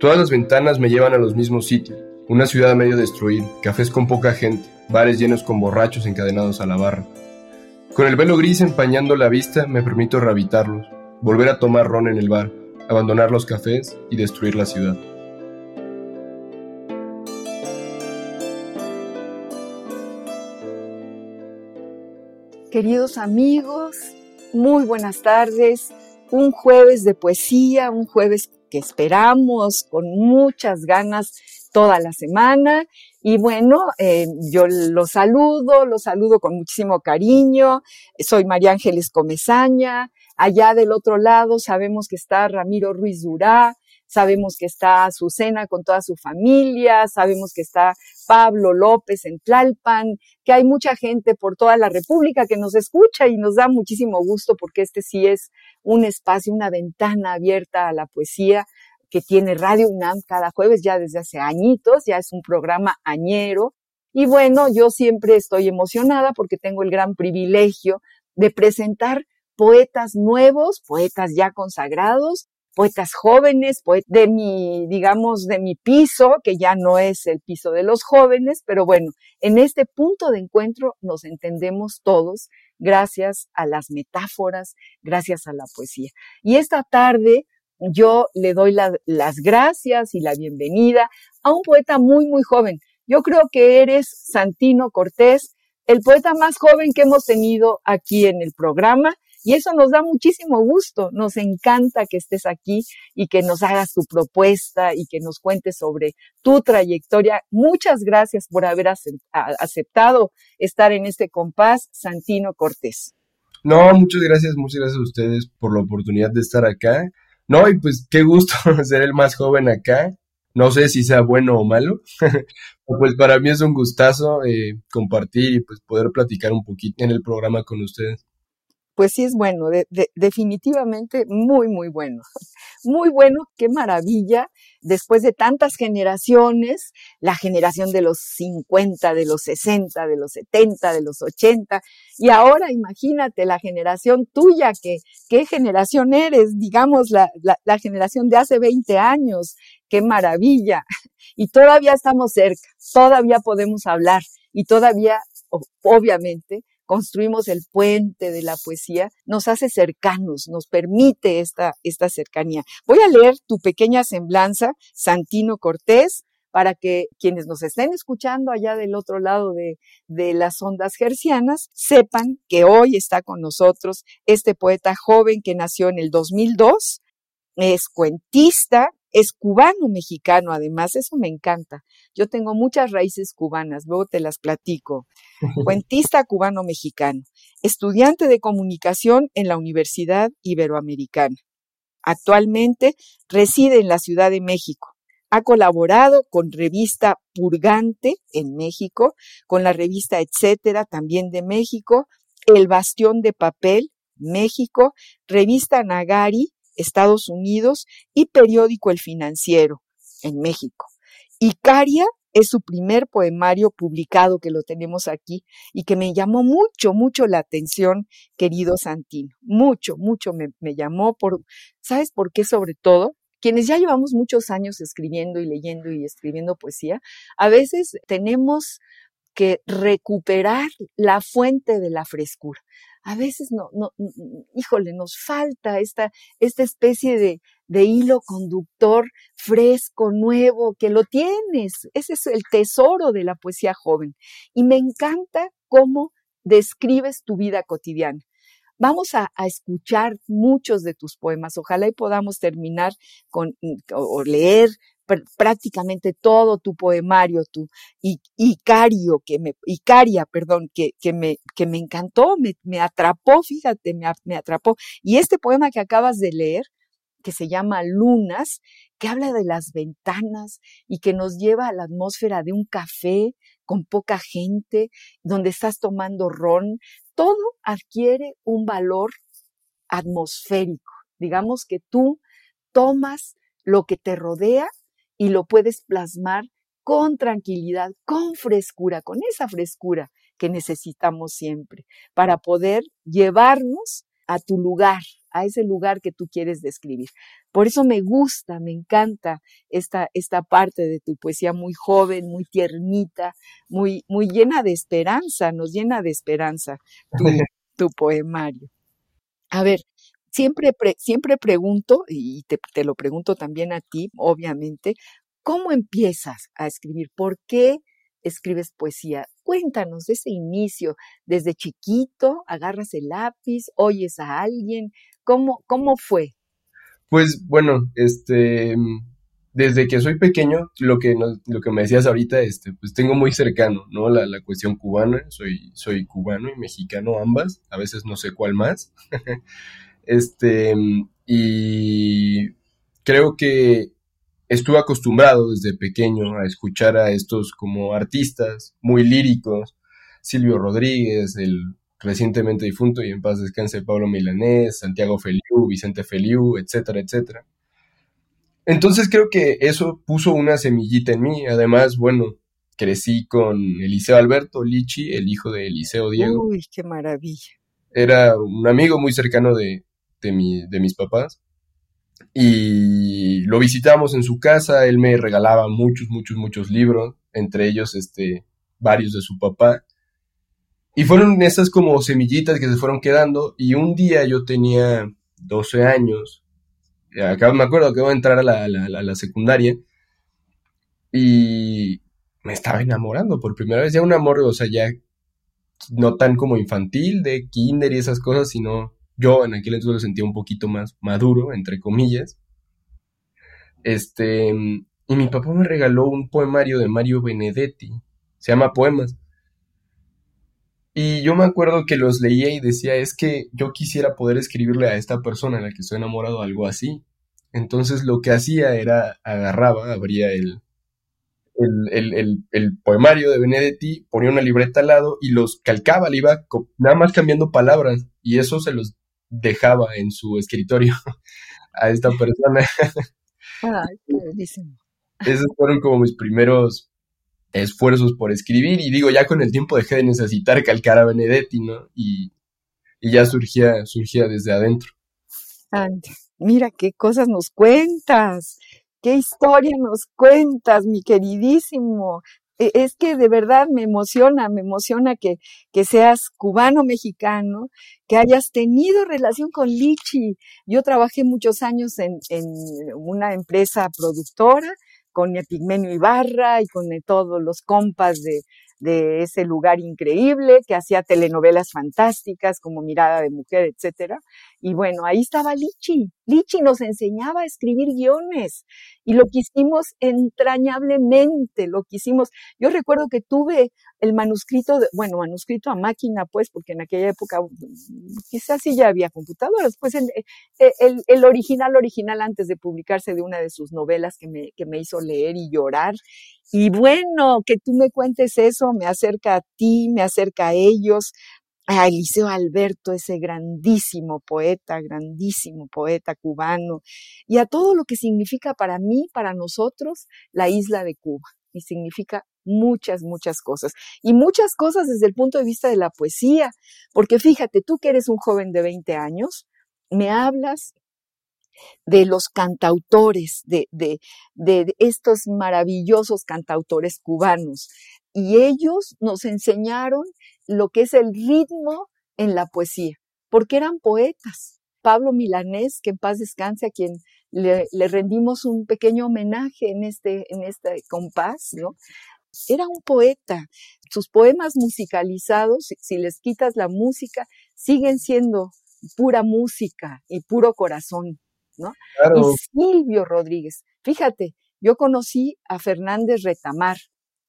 Todas las ventanas me llevan a los mismos sitios. Una ciudad medio destruir, cafés con poca gente, bares llenos con borrachos encadenados a la barra. Con el velo gris empañando la vista, me permito rehabilitarlos, volver a tomar ron en el bar, abandonar los cafés y destruir la ciudad. Queridos amigos, muy buenas tardes. Un jueves de poesía, un jueves que esperamos con muchas ganas toda la semana. Y bueno, eh, yo los saludo, los saludo con muchísimo cariño. Soy María Ángeles Comezaña. Allá del otro lado sabemos que está Ramiro Ruiz Durá, sabemos que está Azucena con toda su familia, sabemos que está Pablo López en Tlalpan, que hay mucha gente por toda la República que nos escucha y nos da muchísimo gusto porque este sí es un espacio, una ventana abierta a la poesía que tiene Radio UNAM cada jueves ya desde hace añitos, ya es un programa añero. Y bueno, yo siempre estoy emocionada porque tengo el gran privilegio de presentar poetas nuevos, poetas ya consagrados, poetas jóvenes, de mi, digamos, de mi piso, que ya no es el piso de los jóvenes, pero bueno, en este punto de encuentro nos entendemos todos gracias a las metáforas, gracias a la poesía. Y esta tarde yo le doy las gracias y la bienvenida a un poeta muy, muy joven. Yo creo que eres Santino Cortés, el poeta más joven que hemos tenido aquí en el programa y eso nos da muchísimo gusto, nos encanta que estés aquí y que nos hagas tu propuesta y que nos cuentes sobre tu trayectoria. Muchas gracias por haber aceptado estar en este compás, Santino Cortés. No, muchas gracias, muchas gracias a ustedes por la oportunidad de estar acá. No, y pues qué gusto ser el más joven acá. No sé si sea bueno o malo, pues para mí es un gustazo eh, compartir y pues poder platicar un poquito en el programa con ustedes pues sí es bueno, definitivamente muy, muy bueno. Muy bueno, qué maravilla. Después de tantas generaciones, la generación de los 50, de los 60, de los 70, de los 80, y ahora imagínate la generación tuya, que, ¿qué generación eres? Digamos, la, la, la generación de hace 20 años, qué maravilla. Y todavía estamos cerca, todavía podemos hablar y todavía, obviamente, construimos el puente de la poesía, nos hace cercanos, nos permite esta, esta cercanía. Voy a leer tu pequeña semblanza, Santino Cortés, para que quienes nos estén escuchando allá del otro lado de, de las ondas gercianas sepan que hoy está con nosotros este poeta joven que nació en el 2002, es cuentista, es cubano-mexicano, además, eso me encanta. Yo tengo muchas raíces cubanas, luego te las platico. Cuentista cubano-mexicano, estudiante de comunicación en la Universidad Iberoamericana. Actualmente reside en la Ciudad de México. Ha colaborado con revista Purgante en México, con la revista Etcétera también de México, El Bastión de Papel, México, revista Nagari Estados Unidos y periódico El Financiero en México. Icaria es su primer poemario publicado que lo tenemos aquí y que me llamó mucho, mucho la atención, querido Santino. Mucho, mucho me, me llamó por, ¿sabes por qué sobre todo? Quienes ya llevamos muchos años escribiendo y leyendo y escribiendo poesía, a veces tenemos que recuperar la fuente de la frescura a veces no, no, híjole, nos falta esta, esta especie de, de hilo conductor fresco, nuevo, que lo tienes. Ese es el tesoro de la poesía joven. Y me encanta cómo describes tu vida cotidiana. Vamos a, escuchar muchos de tus poemas. Ojalá y podamos terminar con o leer prácticamente todo tu poemario, tu Icario, que me, Icaria, perdón, que, que, me, que me encantó, me, me atrapó, fíjate, me, me atrapó. Y este poema que acabas de leer, que se llama Lunas, que habla de las ventanas y que nos lleva a la atmósfera de un café con poca gente, donde estás tomando ron, todo adquiere un valor atmosférico. Digamos que tú tomas lo que te rodea y lo puedes plasmar con tranquilidad, con frescura, con esa frescura que necesitamos siempre para poder llevarnos a tu lugar, a ese lugar que tú quieres describir. Por eso me gusta, me encanta esta, esta parte de tu poesía muy joven, muy tiernita, muy, muy llena de esperanza, nos llena de esperanza tu, poemario. A ver, siempre, siempre pregunto, y te, te lo pregunto también a ti, obviamente, ¿cómo empiezas a escribir? ¿Por qué escribes poesía? Cuéntanos ese inicio, desde chiquito, agarras el lápiz, oyes a alguien, ¿cómo, cómo fue? Pues bueno, este, desde que soy pequeño, lo que, lo que me decías ahorita, este, pues tengo muy cercano, ¿no? La, la cuestión cubana, soy, soy cubano y mexicano ambas, a veces no sé cuál más. Este, y creo que estuve acostumbrado desde pequeño a escuchar a estos como artistas muy líricos, Silvio Rodríguez, el recientemente difunto y en paz descanse Pablo Milanés, Santiago Feliu, Vicente Feliu, etcétera, etcétera. Entonces creo que eso puso una semillita en mí. Además, bueno, crecí con Eliseo Alberto Lichi, el hijo de Eliseo Diego. Uy, qué maravilla. Era un amigo muy cercano de, de, mis papás. Y lo visitamos en su casa, él me regalaba muchos, muchos, muchos libros, entre ellos este, varios de su papá. Y fueron esas como semillitas que se fueron quedando. Y un día yo tenía 12 años, acá me acuerdo que iba a entrar a la, la secundaria, y me estaba enamorando por primera vez, ya un amor, o sea, ya no tan como infantil, de kinder y esas cosas, sino yo en aquel entonces lo sentía un poquito más maduro, entre comillas. Este, y mi papá me regaló un poemario de Mario Benedetti, se llama Poemas. Y yo me acuerdo que los leía y decía, es que yo quisiera poder escribirle a esta persona a la que estoy enamorado algo así. Entonces lo que hacía era agarraba, abría el, el, poemario de Benedetti, ponía una libreta al lado y los calcaba, le iba nada más cambiando palabras y eso se los dejaba en su escritorio a esta persona. Esos fueron como mis primeros esfuerzos por escribir y digo, ya con el tiempo dejé de necesitar calcar a Benedetti, ¿no? Y, ya surgía, surgía desde adentro. mira qué cosas nos cuentas, qué historia nos cuentas, mi queridísimo. E, es que de verdad me emociona, me emociona que, que seas cubano-mexicano, que hayas tenido relación con Lichi. Yo trabajé muchos años en, en una empresa productora con Epigmenio Ibarra y con todos los compas de, de ese lugar increíble que hacía telenovelas fantásticas como Mirada de Mujer, etcétera. Y bueno, ahí estaba Lichi. Lichi nos enseñaba a escribir guiones y lo quisimos entrañablemente, lo quisimos. Yo recuerdo que tuve el manuscrito, bueno, manuscrito a máquina, pues, porque en aquella época quizás sí ya había computadoras, pues el, el, el original, original antes de publicarse de una de sus novelas que me, que me hizo leer y llorar y bueno, que tú me cuentes eso me acerca a ti, me acerca a ellos, a Eliseo Alberto, ese grandísimo poeta, grandísimo poeta cubano, y a todo lo que significa para mí, para nosotros, la isla de Cuba. Y significa muchas, muchas cosas. Y muchas cosas desde el punto de vista de la poesía, porque fíjate, tú que eres un joven de 20 años, me hablas de los cantautores, de, de, de estos maravillosos cantautores cubanos. Y ellos nos enseñaron lo que es el ritmo en la poesía, porque eran poetas. Pablo Milanés, que en paz descanse, a quien le, rendimos un pequeño homenaje en este, en este compás, ¿no? Era un poeta. Sus poemas musicalizados, si les quitas la música, siguen siendo pura música y puro corazón, ¿no? Y Silvio Rodríguez, fíjate, yo conocí a Fernández Retamar,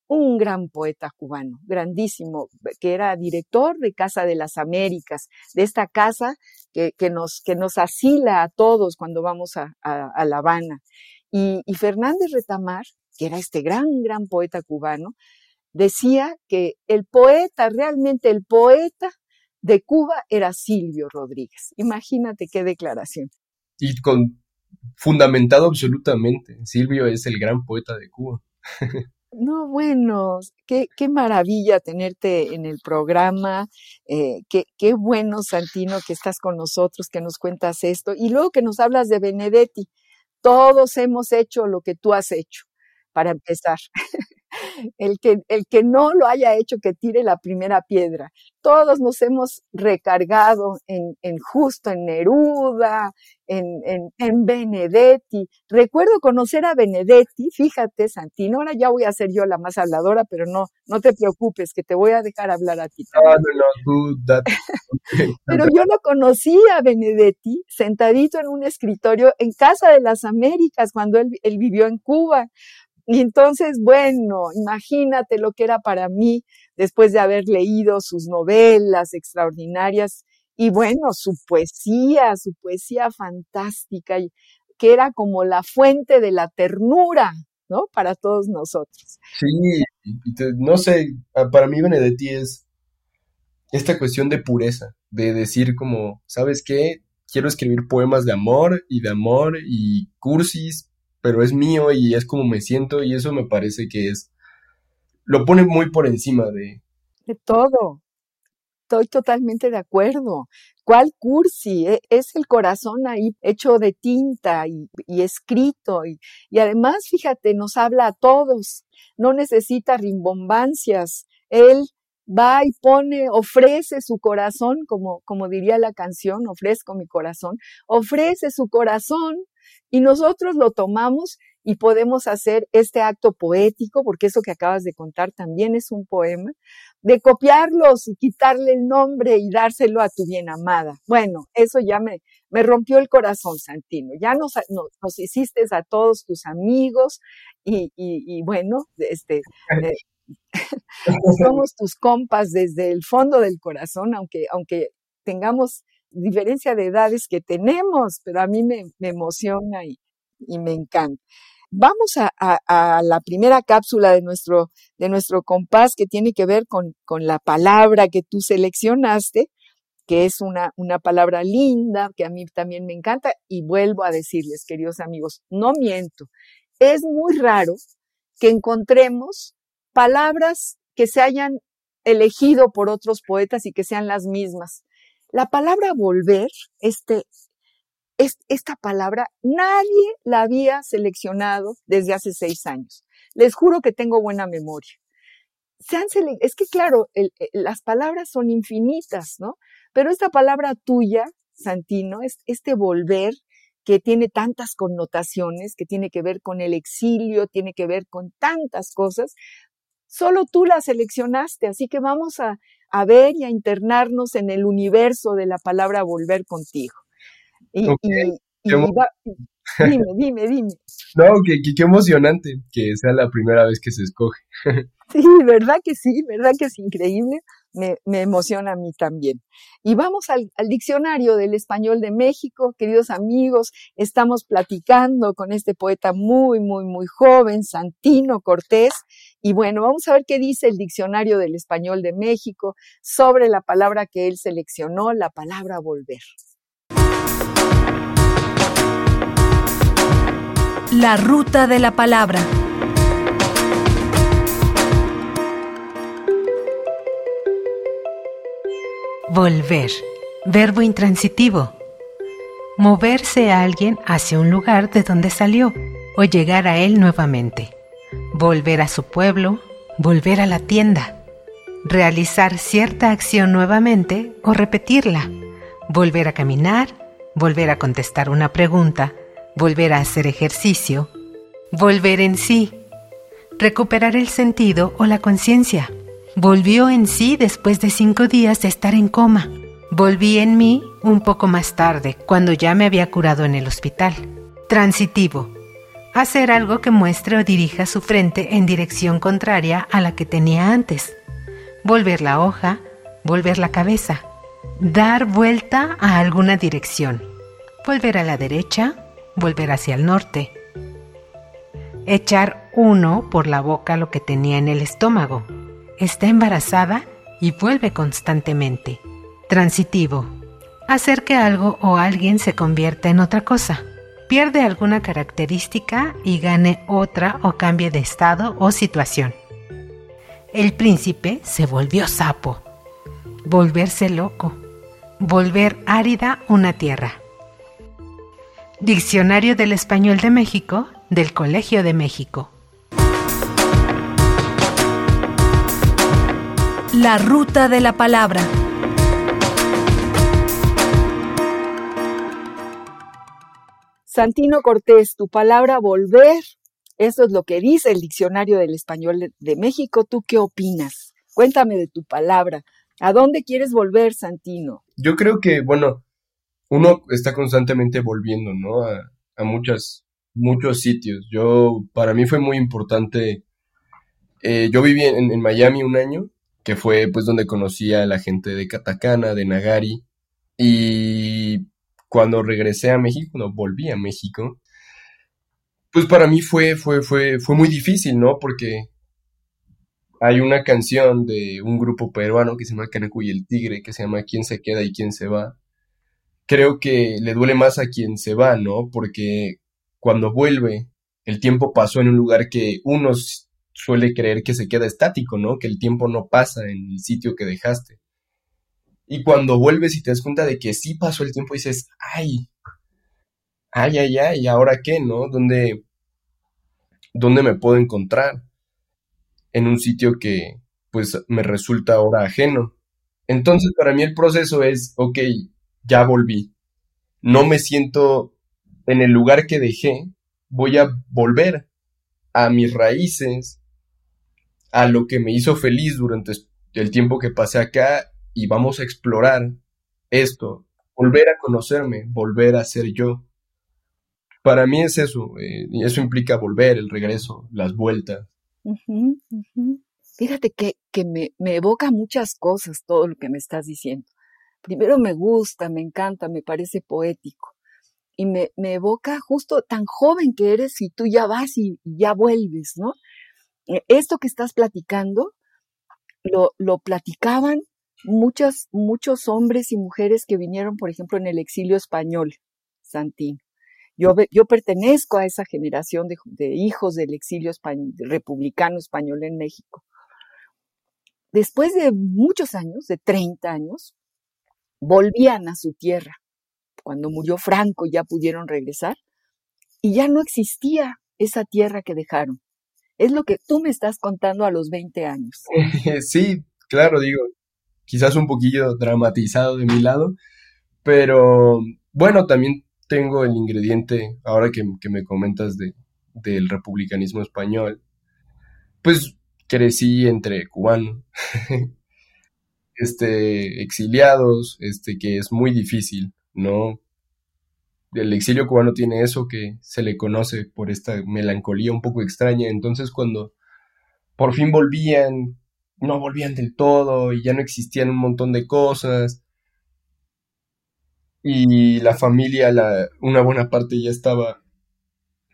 un gran poeta cubano, grandísimo, que era director de Casa de las Américas, de esta casa que, nos, que nos asila a todos cuando vamos a, La Habana. Y, y, Fernández Retamar, que era este gran, gran poeta cubano, decía que el poeta, realmente el poeta de Cuba era Silvio Rodríguez. Imagínate qué declaración. Y con fundamentado absolutamente. Silvio es el gran poeta de Cuba. No, bueno, qué, qué maravilla tenerte en el programa, eh, qué, qué bueno, Santino, que estás con nosotros, que nos cuentas esto, y luego que nos hablas de Benedetti. Todos hemos hecho lo que tú has hecho, para empezar. El que, el que no lo haya hecho, que tire la primera piedra. Todos nos hemos recargado en, en Justo, en Neruda, en, en, en, Benedetti. Recuerdo conocer a Benedetti, fíjate, Santino, ahora ya voy a ser yo la más habladora, pero no, no te preocupes, que te voy a dejar hablar a ti. Ah, no, no, pero yo lo conocí a Benedetti sentadito en un escritorio en Casa de las Américas cuando él, él vivió en Cuba. Y entonces, bueno, imagínate lo que era para mí después de haber leído sus novelas extraordinarias y bueno, su poesía, su poesía fantástica, que era como la fuente de la ternura, ¿no? Para todos nosotros. Sí, no sé, para mí Benedetti es esta cuestión de pureza, de decir como, ¿sabes qué? Quiero escribir poemas de amor y de amor y cursis, pero es mío y es como me siento y eso me parece que es, lo pone muy por encima de... De todo. Estoy totalmente de acuerdo. ¿Cuál cursi? E, es el corazón ahí hecho de tinta y, escrito. Y, y, además, fíjate, nos habla a todos. No necesita rimbombancias. Él va y pone, ofrece su corazón, como, como diría la canción, ofrezco mi corazón, ofrece su corazón y nosotros lo tomamos y podemos hacer este acto poético, porque eso que acabas de contar también es un poema, de copiarlos y quitarle el nombre y dárselo a tu bien amada. Bueno, eso ya me, me rompió el corazón, Santino. Ya nos, nos, hiciste a todos tus amigos y, y, bueno, este, eh, somos tus compas desde el fondo del corazón, aunque, aunque tengamos diferencia de edades que tenemos, pero a mí me, emociona y, me encanta. Vamos a, la primera cápsula de nuestro, de nuestro compás que tiene que ver con, con la palabra que tú seleccionaste, que es una, una palabra linda, que a mí también me encanta, y vuelvo a decirles, queridos amigos, no miento, es muy raro que encontremos palabras que se hayan elegido por otros poetas y que sean las mismas. La palabra volver, este, esta palabra, nadie la había seleccionado desde hace seis años. Les juro que tengo buena memoria. Se han es que claro, las palabras son infinitas, ¿no? Pero esta palabra tuya, Santino, es, este volver que tiene tantas connotaciones, que tiene que ver con el exilio, tiene que ver con tantas cosas, solo tú la seleccionaste, así que vamos a, a ver y a internarnos en el universo de la palabra volver contigo. Y, dime, dime, dime. No, qué, qué, emocionante que sea la primera vez que se escoge. Sí, verdad que sí, verdad que es increíble. Me, emociona a mí también. Y vamos al, al, diccionario del español de México, queridos amigos, estamos platicando con este poeta muy, muy, muy joven, Santino Cortés, y bueno, vamos a ver qué dice el diccionario del español de México sobre la palabra que él seleccionó, la palabra volver. La ruta de la palabra. Volver. Verbo intransitivo. Moverse a alguien hacia un lugar de donde salió o llegar a él nuevamente volver a su pueblo, volver a la tienda, realizar cierta acción nuevamente o repetirla, volver a caminar, volver a contestar una pregunta, volver a hacer ejercicio, volver en sí, recuperar el sentido o la conciencia. Volvió en sí después de cinco días de estar en coma. Volví en mí un poco más tarde, cuando ya me había curado en el hospital. Transitivo. Hacer algo que muestre o dirija su frente en dirección contraria a la que tenía antes. Volver la hoja, volver la cabeza. Dar vuelta a alguna dirección. Volver a la derecha, volver hacia el norte. Echar uno por la boca lo que tenía en el estómago. Está embarazada y vuelve constantemente. Transitivo. Hacer que algo o alguien se convierta en otra cosa. Pierde alguna característica y gane otra o cambie de estado o situación. El príncipe se volvió sapo. Volverse loco. Volver árida una tierra. Diccionario del Español de México del Colegio de México. La ruta de la palabra. Santino Cortés, tu palabra volver, eso es lo que dice el Diccionario del Español de México. ¿Tú qué opinas? Cuéntame de tu palabra. ¿A dónde quieres volver, Santino? Yo creo que, bueno, uno está constantemente volviendo, ¿no? A, a muchas, muchos sitios. Yo, para mí fue muy importante. eh, yo viví en, en Miami un año, que fue pues donde conocí a la gente de Catacana, de Nagari, y cuando regresé a México, no, volví a México, pues para mí fue, fue, fue, fue muy difícil, ¿no? Porque hay una canción de un grupo peruano que se llama Canaco y el Tigre, que se llama ¿Quién se queda y quién se va? Creo que le duele más a quien se va, ¿no? Porque cuando vuelve, el tiempo pasó en un lugar que uno s- suele creer que se queda estático, ¿no? Que el tiempo no pasa en el sitio que dejaste. Y cuando vuelves y te das cuenta de que sí pasó el tiempo, dices, ay, ay, ay, ay, ¿ahora qué, no? ¿Dónde, dónde me puedo encontrar? En un sitio que, pues, me resulta ahora ajeno. Entonces, para mí el proceso es, ok, ya volví. No me siento en el lugar que dejé, voy a volver a mis raíces, a lo que me hizo feliz durante el tiempo que pasé acá y vamos a explorar esto, volver a conocerme, volver a ser yo. Para mí es eso, eh, y eso implica volver, el regreso, las vueltas. Fíjate que, que me, me evoca muchas cosas todo lo que me estás diciendo. Primero me gusta, me encanta, me parece poético. Y me, me evoca justo tan joven que eres y tú ya vas y, y ya vuelves, ¿no? Eh, Esto que estás platicando, lo, platicaban muchas, muchos hombres y mujeres que vinieron, por ejemplo, en el exilio español, Santín. Yo, yo pertenezco a esa generación de, hijos del exilio republicano español en México. Después de muchos años, de 30 años, volvían a su tierra. Cuando murió Franco ya pudieron regresar y ya no existía esa tierra que dejaron. Es lo que tú me estás contando a los 20 años. Sí, claro, digo, quizás un poquillo dramatizado de mi lado, pero bueno, también tengo el ingrediente, ahora que, me comentas de, del republicanismo español, pues crecí entre cubanos, este, exiliados, este, que es muy difícil, ¿no? El exilio cubano tiene eso que se le conoce por esta melancolía un poco extraña, entonces cuando por fin volvían, no volvían del todo y ya no existían un montón de cosas y la familia, la, una buena parte ya estaba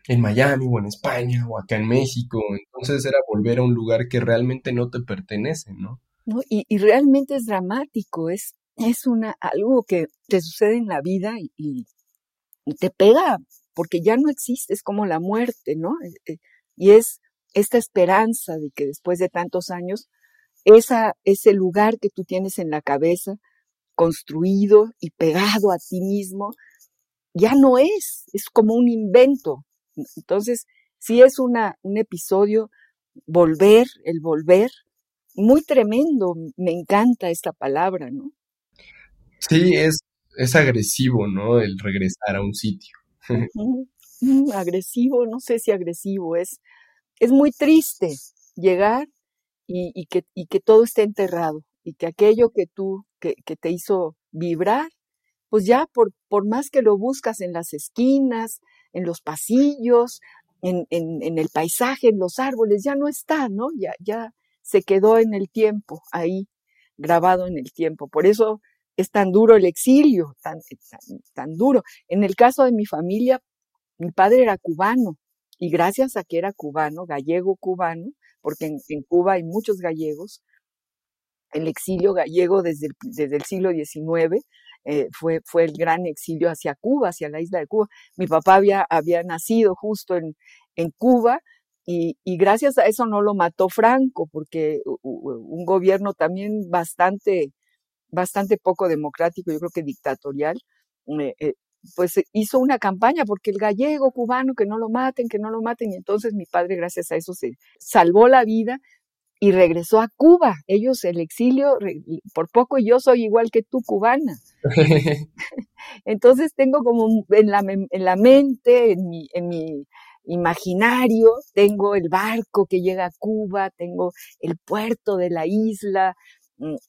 en Miami o en España o acá en México, entonces era volver a un lugar que realmente no te pertenece, ¿no? ¿no? Y, y realmente es dramático, es, es una, algo que te sucede en la vida y, y- te pega porque ya no existe, es como la muerte, ¿no? Eh, eh, Y es esta esperanza de que después de tantos años, esa, ese lugar que tú tienes en la cabeza, construido y pegado a ti mismo, ya no es, es como un invento. Entonces, sí es una, un episodio, volver, el volver, muy tremendo, me encanta esta palabra, ¿no? Sí, es, es agresivo, ¿no? El regresar a un sitio. Mm, agresivo, no sé si agresivo, es, es muy triste llegar y, que, todo esté enterrado y que aquello que tú, que, que te hizo vibrar, pues ya por, por más que lo buscas en las esquinas, en los pasillos, en, en, en, el paisaje, en los árboles, ya no está, ¿no? Ya, ya se quedó en el tiempo, ahí, grabado en el tiempo. Por eso es tan duro el exilio, tan, tan, duro. En el caso de mi familia, mi padre era cubano y gracias a que era cubano, gallego cubano, porque en, Cuba hay muchos gallegos, el exilio gallego desde el, desde el siglo XIX eh, fue, fue el gran exilio hacia Cuba, hacia la isla de Cuba. Mi papá había, había nacido justo en, en Cuba y, y, gracias a eso no lo mató Franco, porque un gobierno también bastante bastante poco democrático, yo creo que dictatorial, eh, eh, pues eh, hizo una campaña porque el gallego cubano, que no lo maten, que no lo maten, y entonces mi padre gracias a eso se salvó la vida y regresó a Cuba. Ellos, el exilio, por poco yo soy igual que tú, cubana. entonces tengo como en la, en la mente, en mi, en mi imaginario, tengo el barco que llega a Cuba, tengo el puerto de la isla,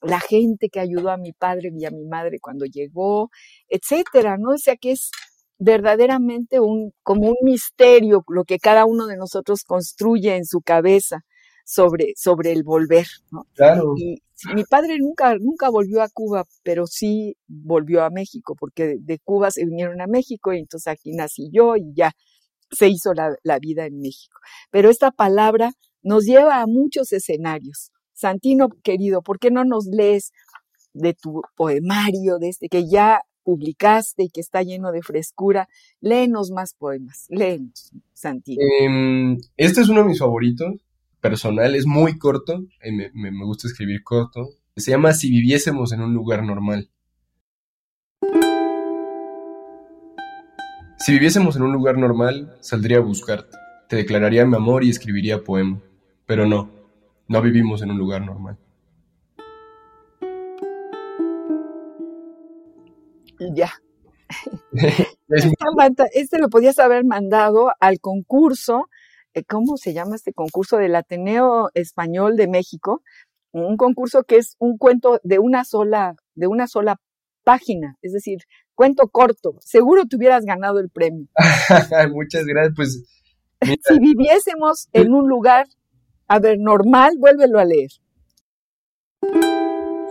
la gente que ayudó a mi padre y a mi madre cuando llegó, etcétera, ¿no? O sea que es verdaderamente un, como un misterio lo que cada uno de nosotros construye en su cabeza sobre, sobre el volver, ¿no? Claro. Y mi padre nunca, nunca volvió a Cuba, pero sí volvió a México, porque de, Cuba se vinieron a México y entonces aquí nací yo y ya se hizo la, la vida en México. Pero esta palabra nos lleva a muchos escenarios Santino, querido, ¿por qué no nos lees de tu poemario, de este que ya publicaste y que está lleno de frescura? Léenos más poemas, léenos, Santino. Em, este es uno de mis favoritos, personal, es muy corto, eh, me, me gusta escribir corto. Se llama Si viviésemos en un lugar normal. Si viviésemos en un lugar normal, saldría a buscarte, te declararía mi amor y escribiría poema. Pero no, no vivimos en un lugar normal. Ya. este lo podías haber mandado al concurso, eh, ¿cómo se llama este concurso del Ateneo Español de México? Un concurso que es un cuento de una sola, de una sola página, es decir, cuento corto. Seguro te hubieras ganado el premio. Muchas gracias, pues. si viviésemos en un lugar a ver, normal, vuélvelo a leer.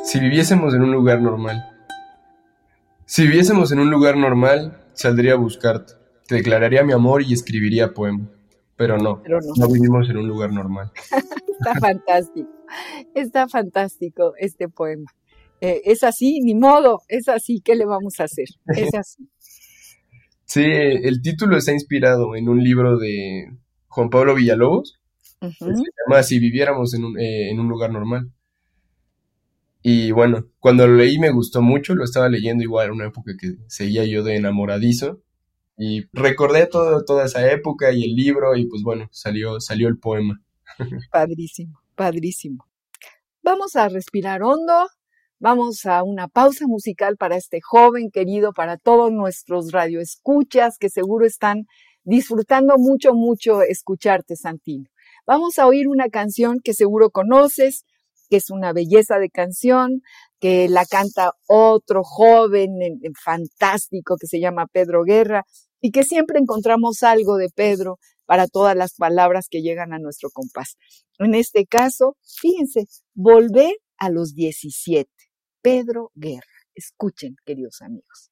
Si viviésemos en un lugar normal. Si viviésemos en un lugar normal, saldría a buscarte. Te declararía mi amor y escribiría poema. Pero no, no, vivimos en un lugar normal. Está fantástico. Está fantástico este poema. Eh, es así, ni modo, es así, ¿qué le vamos a hacer? Es así. Sí, el título está inspirado en un libro de Juan Pablo Villalobos, se llama Si viviéramos en un, eh, en un lugar normal. Y bueno, cuando lo leí me gustó mucho, lo estaba leyendo igual en una época que seguía yo de enamoradizo. Y recordé todo, toda esa época y el libro y pues bueno, salió, salió el poema. Padrísimo, padrísimo. Vamos a respirar hondo, vamos a una pausa musical para este joven querido, para todos nuestros radioescuchas que seguro están disfrutando mucho, mucho escucharte, Santino. Vamos a oír una canción que seguro conoces, que es una belleza de canción, que la canta otro joven fantástico que se llama Pedro Guerra y que siempre encontramos algo de Pedro para todas las palabras que llegan a nuestro compás. En este caso, fíjense, volver a los 17. Pedro Guerra. Escuchen, queridos amigos.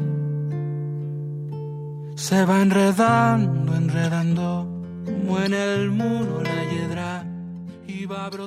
se va enredando, enredando, como en el muro la hiedra.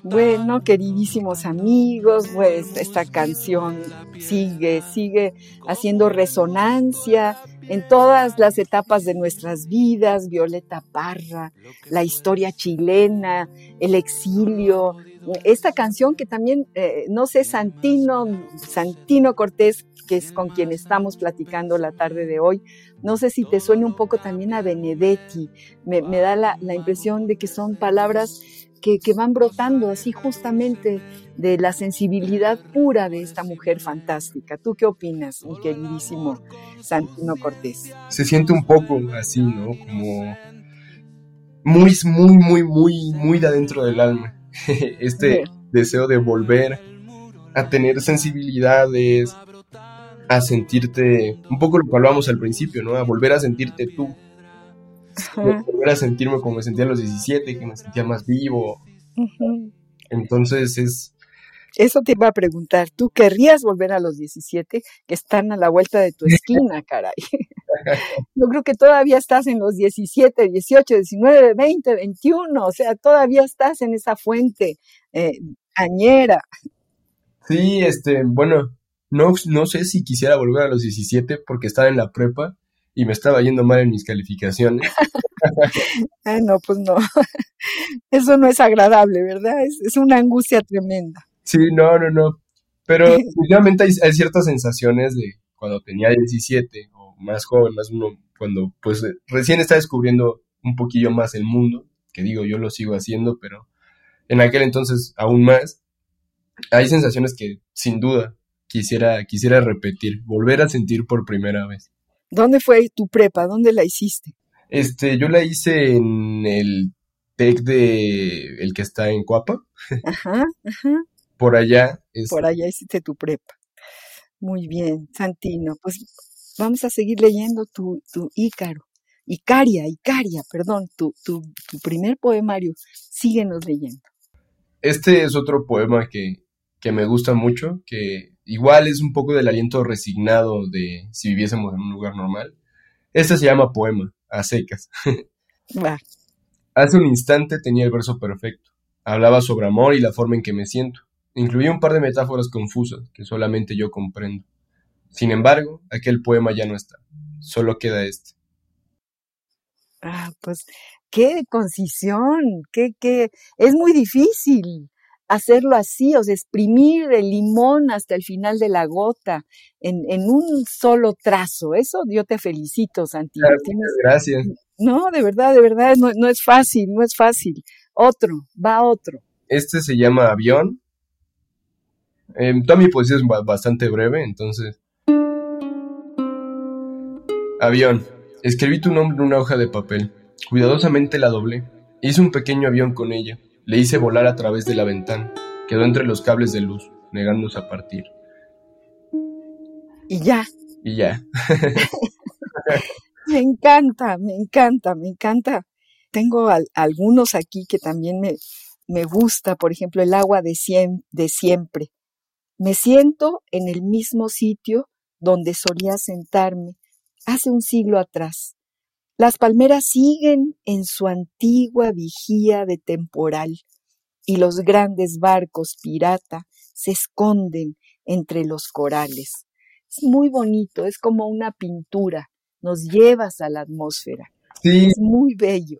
Bueno, queridísimos amigos, pues esta canción sigue, sigue haciendo resonancia en todas las etapas de nuestras vidas, Violeta Parra, la historia chilena, el exilio, esta canción que también, eh, no sé, Santino, Santino Cortés, que es con quien estamos platicando la tarde de hoy, no sé si te suena un poco también a Benedetti, me, da la, la impresión de que son palabras que, van brotando así justamente de la sensibilidad pura de esta mujer fantástica. ¿Tú qué opinas, mi queridísimo Santino Cortés? Se siente un poco así, ¿no? Como muy, muy, muy, muy, muy de adentro del alma. Este deseo de volver a tener sensibilidades, a sentirte, un poco lo que hablábamos al principio, ¿no? A volver a sentirte tú, volver a sentirme como me sentía a los 17, que me sentía más vivo. Entonces es... Eso te iba a preguntar, ¿tú querrías volver a los 17 que están a la vuelta de tu esquina, caray? Yo creo que todavía estás en los 17, 18, 19, 20, 21, o sea, todavía estás en esa fuente eh, añera. Sí, este, bueno, no, no sé si quisiera volver a los 17 porque estaba en la prepa y me estaba yendo mal en mis calificaciones. ah, no, pues no. Eso no es agradable, ¿verdad? Es, una angustia tremenda. Sí, no, no, no. Pero definitivamente hay, ciertas sensaciones de cuando tenía 17 o más joven, más uno, cuando pues recién está descubriendo un poquillo más el mundo, que digo, yo lo sigo haciendo, pero en aquel entonces aún más, hay sensaciones que sin duda quisiera, quisiera repetir, volver a sentir por primera vez. ¿Dónde fue tu prepa? ¿Dónde la hiciste? Este, yo la hice en el TEC de el que está en Cuapa. Ajá, ajá. Por allá. Por allá hiciste tu prepa. Muy bien, Santino. Pues vamos a seguir leyendo tu, tu Ícaro. Icaria, Icaria, perdón, tu, tu, tu primer poemario. Síguenos leyendo. Este es otro poema que, que me gusta mucho, que igual es un poco del aliento resignado de si viviésemos en un lugar normal. Este se llama Poema, a secas. Hace un instante tenía el verso perfecto. Hablaba sobre amor y la forma en que me siento. Incluía un par de metáforas confusas que solamente yo comprendo. Sin embargo, aquel poema ya no está. Solo queda este. Ah, pues qué concisión, qué, qué, es muy difícil hacerlo así, o sea, exprimir el limón hasta el final de la gota en, un solo trazo. Eso yo te felicito, Santi. Gracias. No, de verdad, de verdad, no, es fácil, no es fácil. Otro, va otro. Este se llama Avión. Eh, toda mi poesía es bastante breve, entonces. Avión. Escribí tu nombre en una hoja de papel. Cuidadosamente la doblé. Hice un pequeño avión con ella. Le hice volar a través de la ventana. Quedó entre los cables de luz, negándose a partir. Y ya. Y ya. me encanta, me encanta, me encanta. Tengo algunos aquí que también me, me gusta, por ejemplo, el agua de, de siempre. Me siento en el mismo sitio donde solía sentarme hace un siglo atrás, las palmeras siguen en su antigua vigía de temporal y los grandes barcos pirata se esconden entre los corales. Es muy bonito, es como una pintura, nos llevas a la atmósfera. Sí. Es muy bello.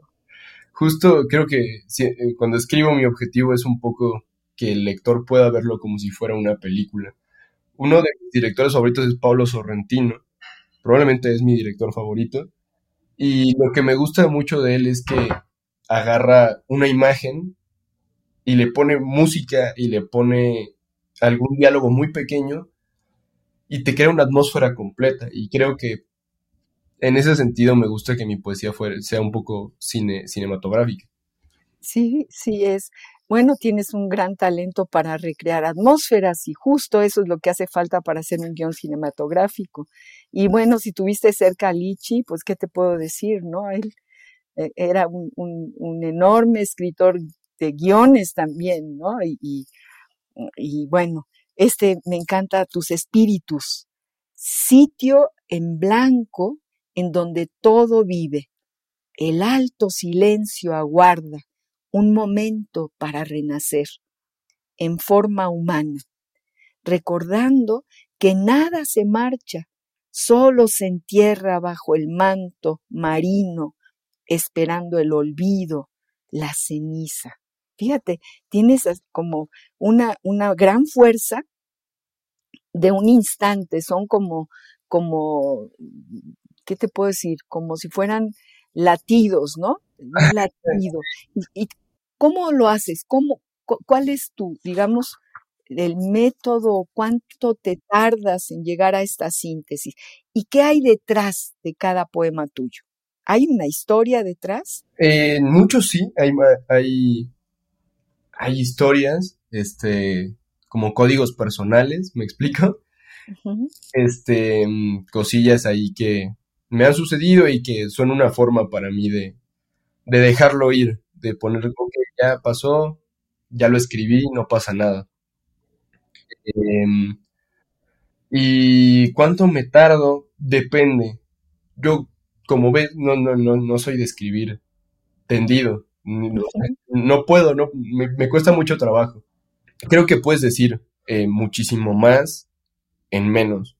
Justo creo que eh, cuando escribo mi objetivo es un poco que el lector pueda verlo como si fuera una película. Uno de mis directores favoritos es Pablo Sorrentino, probablemente es mi director favorito, y lo que me gusta mucho de él es que agarra una imagen y le pone música y le pone algún diálogo muy pequeño y te crea una atmósfera completa. Y creo que en ese sentido me gusta que mi poesía sea un poco cine, cinematográfica. Sí, sí es. Bueno, tienes un gran talento para recrear atmósferas y justo eso es lo que hace falta para hacer un guion cinematográfico. Y bueno, si tuviste cerca a Lichi, pues qué te puedo decir, ¿no? Él eh, era un, enorme escritor de guiones también, ¿no? Y bueno, este me encanta tus espíritus. Sitio en blanco en donde todo vive. El alto silencio aguarda un momento para renacer en forma humana, recordando que nada se marcha, solo se entierra bajo el manto marino, esperando el olvido, la ceniza. Fíjate, tienes como una, una gran fuerza de un instante, son como, como, ¿qué te puedo decir? Como si fueran latidos, ¿no? Un latido. ¿Y, cómo lo haces? ¿Cómo, ¿Cuál es tu, digamos, el método, cuánto te tardas en llegar a esta síntesis? ¿Y qué hay detrás de cada poema tuyo? ¿Hay una historia detrás? Eh, muchos sí, hay, hay, hay historias, este, como códigos personales, ¿me explico? Este, cosillas ahí que me han sucedido y que son una forma para mí de, de dejarlo ir, de poner, que ya pasó, ya lo escribí, no pasa nada. Em, y cuánto me tardo, depende. Yo como ves, no, no, no, no soy de escribir tendido. No, puedo, no, me, cuesta mucho trabajo. Creo que puedes decir eh, muchísimo más en menos.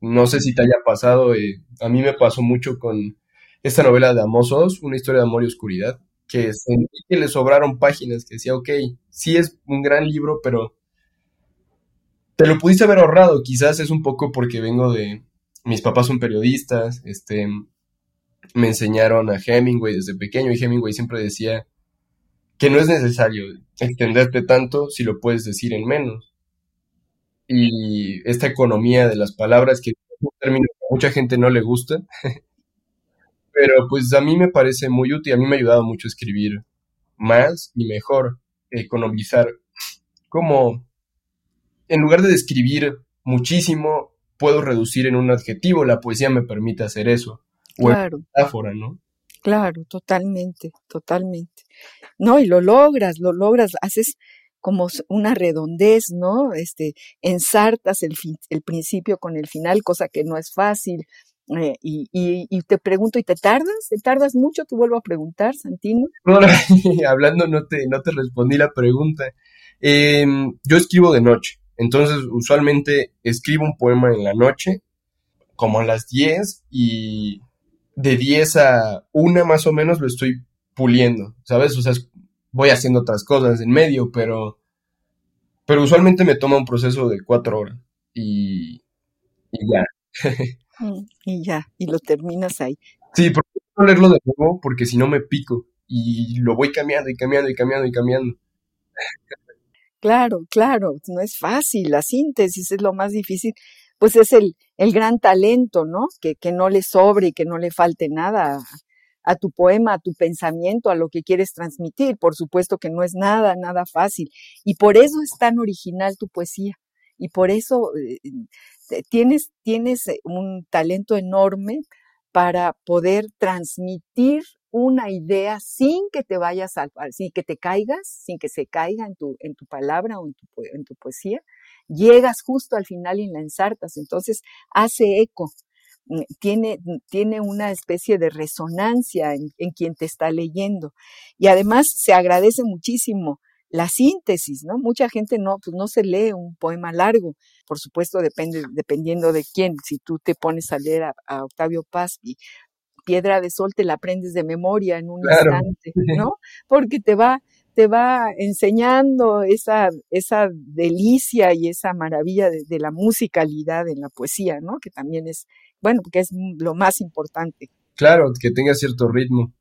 No sé si te haya pasado, eh, a mí me pasó mucho con esta novela de Amosos, una historia de amor y oscuridad, que sentí que le sobraron páginas, que decía, ok, sí es un gran libro, pero te lo pudiste haber ahorrado, quizás es un poco porque vengo de, mis papás son periodistas, este, me enseñaron a Hemingway desde pequeño y Hemingway siempre decía que no es necesario extenderte tanto si lo puedes decir en menos. Y esta economía de las palabras, que es un término que a mucha gente no le gusta, pero pues a mí me parece muy útil, a mí me ha ayudado mucho a escribir más y mejor, economizar. Como en lugar de describir muchísimo, puedo reducir en un adjetivo, la poesía me permite hacer eso claro. metáfora, ¿no? Claro, totalmente, totalmente. No, y lo logras, lo logras, haces como una redondez, ¿no? Este, ensartas el, el principio con el final, cosa que no es fácil. Eh, y, te pregunto, ¿y te tardas? ¿Te tardas mucho? Te vuelvo a preguntar, Santino. hablando no te, no te respondí la pregunta. Em, yo escribo de noche, entonces usualmente escribo un poema en la noche, como a las 10, y de 10 a 1 más o menos lo estoy puliendo, ¿sabes? O sea, voy haciendo otras cosas en medio, pero, pero usualmente me toma un proceso de 4 horas y ya. Y ya, y lo terminas ahí. Sí, porque no leerlo de nuevo porque si no me pico y lo voy cambiando y cambiando y cambiando y cambiando. Claro, claro, no es fácil, la síntesis es lo más difícil pues es el, el gran talento, ¿no? Que, que, no le sobre y que no le falte nada a, tu poema, a tu pensamiento, a lo que quieres transmitir. Por supuesto que no es nada, nada fácil. Y por eso es tan original tu poesía. Y por eso eh, tienes, tienes eh, un talento enorme para poder transmitir una idea sin que te vayas al, sin que te caigas, sin que se caiga en tu, en tu palabra o en tu, en tu poesía, llegas justo al final y la ensartas, entonces hace eco, mm, tiene, tiene una especie de resonancia en, quien te está leyendo. Y además se agradece muchísimo la síntesis, ¿no? Mucha gente no, pues no se lee un poema largo, por supuesto depende, dependiendo de quién. Si tú te pones a leer a, Octavio Paz y Piedra de Sol te la aprendes de memoria en un instante, ¿no? Porque te va, te va enseñando esa, esa delicia y esa maravilla de, la musicalidad en la poesía, ¿no? Que también es, bueno, porque es lo más importante. Claro, que tenga cierto ritmo.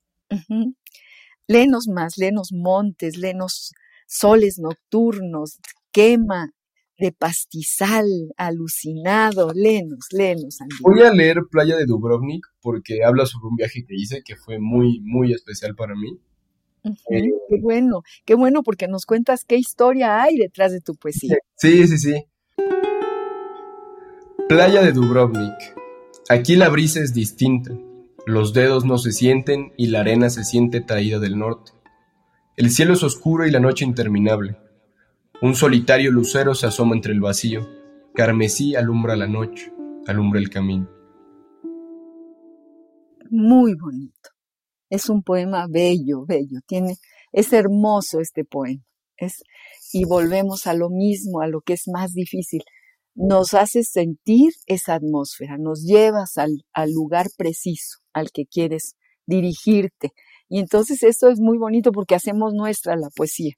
Lenos más, lenos montes, lenos soles nocturnos, quema de pastizal, alucinado, lenos, lenos. Voy a leer Playa de Dubrovnik porque habla sobre un viaje que hice que fue muy, muy especial para mí. Eh, qué bueno, qué bueno porque nos cuentas qué historia hay detrás de tu poesía. Sí, sí, sí. Playa de Dubrovnik. Aquí la brisa es distinta. Los dedos no se sienten y la arena se siente traída del norte. El cielo es oscuro y la noche interminable. Un solitario lucero se asoma entre el vacío. Carmesí alumbra la noche, alumbra el camino. Muy bonito. Es un poema bello, bello. Tiene, Es hermoso este poema. Es, y volvemos a lo mismo, a lo que es más difícil. Nos haces sentir esa atmósfera, nos llevas al, al lugar preciso al que quieres dirigirte. Y entonces esto es muy bonito porque hacemos nuestra la poesía.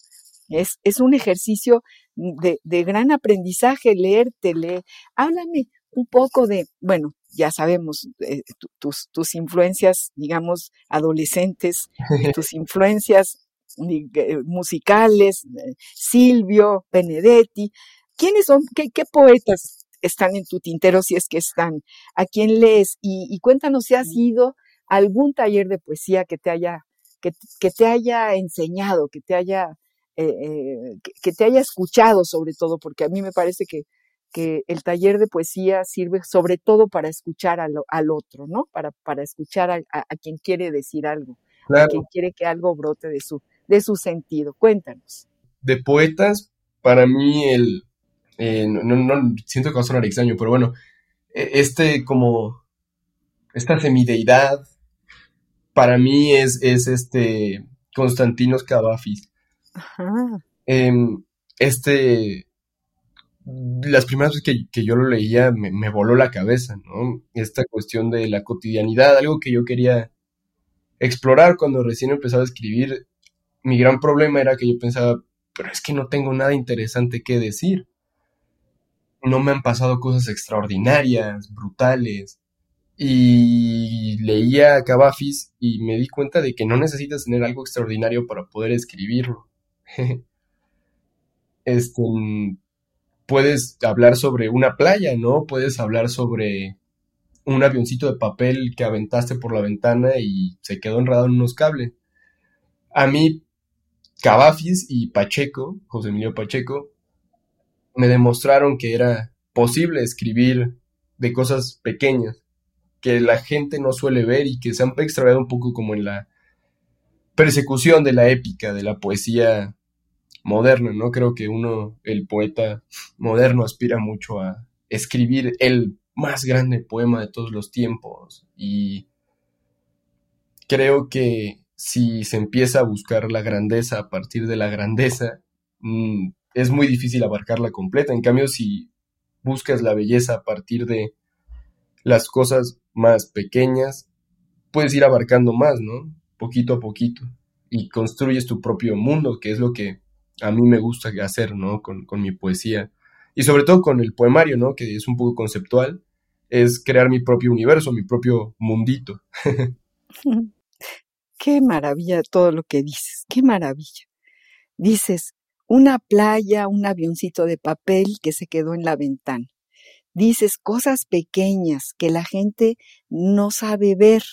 Es, es un ejercicio de, de, gran aprendizaje, leerte, leer. Háblame un poco de, bueno, ya sabemos, eh, tus, tus influencias, digamos, adolescentes, tus influencias eh, musicales, eh, Silvio, Benedetti. ¿Quiénes son, qué, qué, poetas están en tu tintero si es que están? ¿A quién lees? Y, y cuéntanos si has ido algún taller de poesía que te haya, que, que te haya enseñado, que te haya, eh, que, que, te haya escuchado sobre todo, porque a mí me parece que que el taller de poesía sirve sobre todo para escuchar al, al otro, ¿no? Para, para escuchar a, a, a, quien quiere decir algo, claro. a quien quiere que algo brote de su, de su sentido. Cuéntanos. De poetas, para mí el, eh, no, no, siento que va a sonar extraño, pero bueno, e, este como, esta semideidad, para mí es, es este Constantinos Cavafis. Ajá. Eh, este, las primeras veces que, que yo lo leía me, me, voló la cabeza, ¿no? Esta cuestión de la cotidianidad, algo que yo quería explorar cuando recién empezaba a escribir. Mi gran problema era que yo pensaba, pero es que no tengo nada interesante que decir. No me han pasado cosas extraordinarias, brutales. Y leía a y me di cuenta de que no necesitas tener algo extraordinario para poder escribirlo. este, puedes hablar sobre una playa, ¿no? Puedes hablar sobre un avioncito de papel que aventaste por la ventana y se quedó enredado en unos cables. A mí, Cavafis y Pacheco, José Emilio Pacheco, me demostraron que era posible escribir de cosas pequeñas, que la gente no suele ver y que se han extraviado un poco como en la persecución de la épica, de la poesía moderna, ¿no? Creo que uno, el poeta moderno, aspira mucho a escribir el más grande poema de todos los tiempos y creo que si se empieza a buscar la grandeza a partir de la grandeza, mmm, es muy difícil abarcarla completa. En cambio, si buscas la belleza a partir de las cosas más pequeñas, puedes ir abarcando más, ¿no? Poquito a poquito. Y construyes tu propio mundo, que es lo que a mí me gusta hacer, ¿no? Con, con, mi poesía. Y sobre todo con el poemario, ¿no? Que es un poco conceptual, es crear mi propio universo, mi propio mundito. qué maravilla todo lo que dices, qué maravilla. Dices, una playa, un avioncito de papel que se quedó en la ventana. Dices cosas pequeñas que la gente no sabe ver.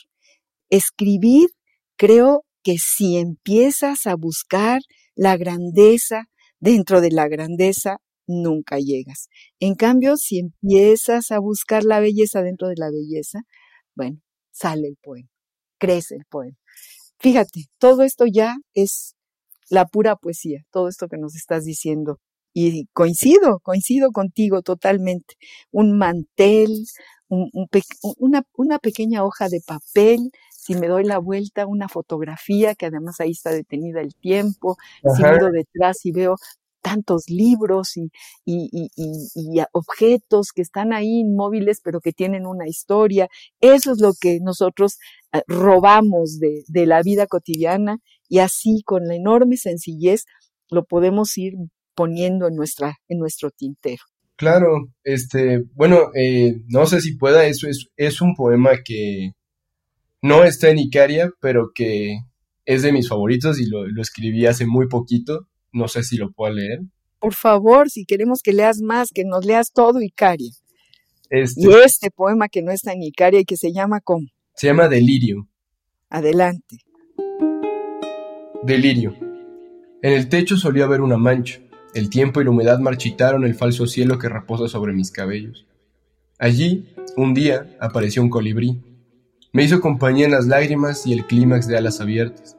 Escribir, creo que si empiezas a buscar la grandeza, dentro de la grandeza nunca llegas. En cambio, si empiezas a buscar la belleza dentro de la belleza, bueno, sale el poema, crece el poema. Fíjate, todo esto ya es la pura poesía, todo esto que nos estás diciendo. Y coincido, coincido contigo totalmente. Un mantel, un, un pe una, una pequeña hoja de papel, si me doy la vuelta, una fotografía, que además ahí está detenida el tiempo, Ajá. si miro detrás y veo tantos libros y, y, y, y, objetos que están ahí inmóviles, pero que tienen una historia. Eso es lo que nosotros eh, robamos de, de la vida cotidiana y así con la enorme sencillez lo podemos ir poniendo en, nuestra, en nuestro tintero. Claro, este, bueno, eh, no sé si pueda, eso es, es un poema que, no está en Icaria, pero que es de mis favoritos y lo, lo, escribí hace muy poquito. No sé si lo puedo leer. Por favor, si queremos que leas más, que nos leas todo Icaria. Este, y este poema que no está en Icaria y que se llama ¿cómo? Se llama Delirio. Adelante. Delirio. En el techo solía haber una mancha. El tiempo y la humedad marchitaron el falso cielo que reposa sobre mis cabellos. Allí, un día, apareció un colibrí me hizo compañía en las lágrimas y el clímax de alas abiertas.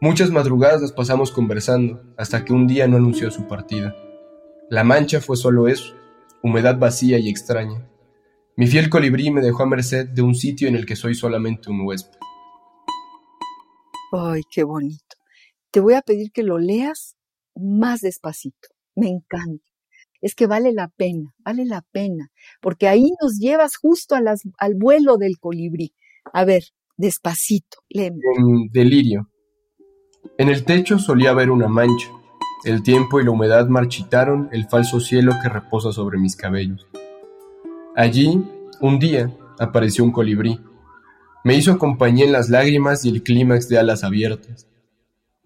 Muchas madrugadas las pasamos conversando, hasta que un día no anunció su partida. La mancha fue solo eso, humedad vacía y extraña. Mi fiel colibrí me dejó a merced de un sitio en el que soy solamente un huésped. ¡Ay, qué bonito! te voy a pedir que lo leas más despacito. Me encanta. Es que vale la pena, vale la pena, porque ahí nos llevas justo al vuelo del colibrí. A ver, despacito. En delirio. En el techo solía haber una mancha. El tiempo y la humedad marchitaron el falso cielo que reposa sobre mis cabellos. Allí, un día, apareció un colibrí. Me hizo compañía en las lágrimas y el clímax de alas abiertas.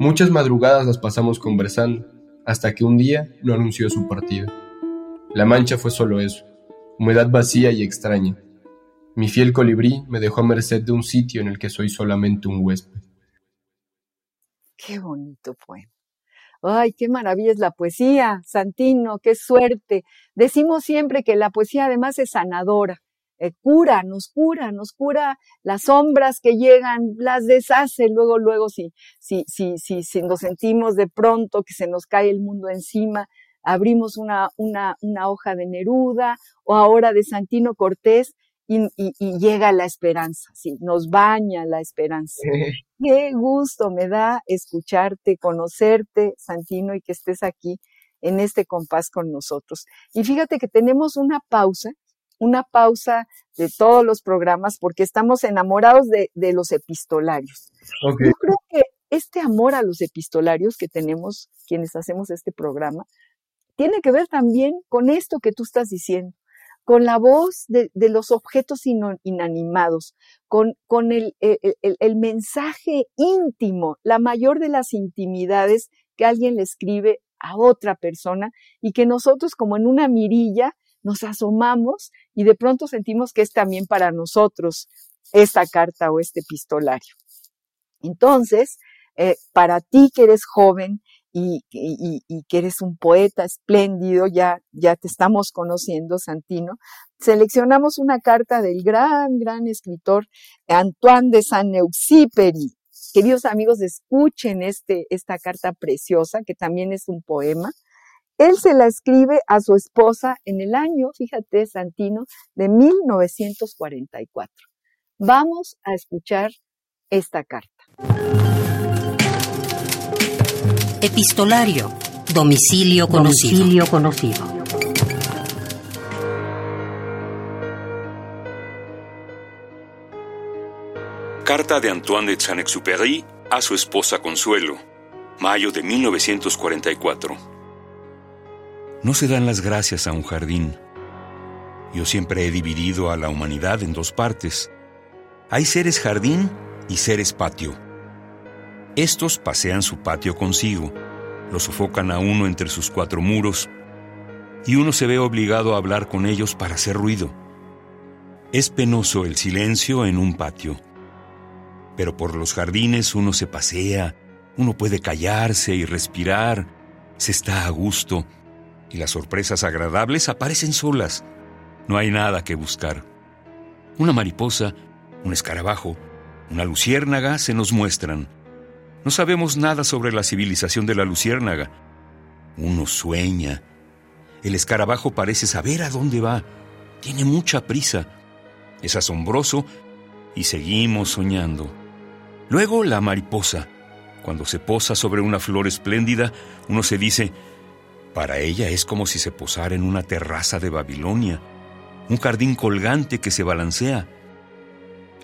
Muchas madrugadas las pasamos conversando, hasta que un día lo anunció su partida. La mancha fue solo eso, humedad vacía y extraña. Mi fiel colibrí me dejó a merced de un sitio en el que soy solamente un huésped. Qué bonito poema. Ay, qué maravilla es la poesía, Santino, qué suerte. Decimos siempre que la poesía además es sanadora. Eh, cura, nos cura, nos cura las sombras que llegan, las deshace luego, luego, si, si, si, si, si nos sentimos de pronto que se nos cae el mundo encima, abrimos una, una, una hoja de Neruda o ahora de Santino Cortés y, y, llega la esperanza, sí, nos baña la esperanza. Qué gusto me da escucharte, conocerte, Santino, y que estés aquí en este compás con nosotros. Y fíjate que tenemos una pausa una pausa de todos los programas porque estamos enamorados de, los epistolarios. Yo creo que este amor a los epistolarios que tenemos quienes hacemos este programa tiene que ver también con esto que tú estás diciendo, con la voz de, los objetos inanimados, con, con el, el, mensaje íntimo, la mayor de las intimidades que alguien le escribe a otra persona y que nosotros como en una mirilla nos asomamos y de pronto sentimos que es también para nosotros esta carta o este epistolario. Entonces, eh, para ti que eres joven y, que eres un poeta espléndido, ya, ya te estamos conociendo, Santino, seleccionamos una carta del gran, gran escritor Antoine de Saint-Exupéry. Queridos amigos, escuchen este, esta carta preciosa, que también es un poema, él se la escribe a su esposa en el año, fíjate, Santino, de 1944. Vamos a escuchar esta carta. Epistolario. Domicilio conocido. Domicilio conocido. Carta de Antoine de Saint-Exupéry a su esposa Consuelo, mayo de 1944. No se dan las gracias a un jardín. Yo siempre he dividido a la humanidad en dos partes. Hay seres jardín y seres patio. Estos pasean su patio consigo, lo sofocan a uno entre sus cuatro muros, y uno se ve obligado a hablar con ellos para hacer ruido. Es penoso el silencio en un patio, pero por los jardines uno se pasea, uno puede callarse y respirar, se está a gusto, y las sorpresas agradables aparecen solas. No hay nada que buscar. Una mariposa, un escarabajo, una luciérnaga se nos muestran. No sabemos nada sobre la civilización de la luciérnaga. Uno sueña. El escarabajo parece saber a dónde va. Tiene mucha prisa. Es asombroso y seguimos soñando. Luego la mariposa. Cuando se posa sobre una flor espléndida, uno se dice, para ella es como si se posara en una terraza de Babilonia, un jardín colgante que se balancea.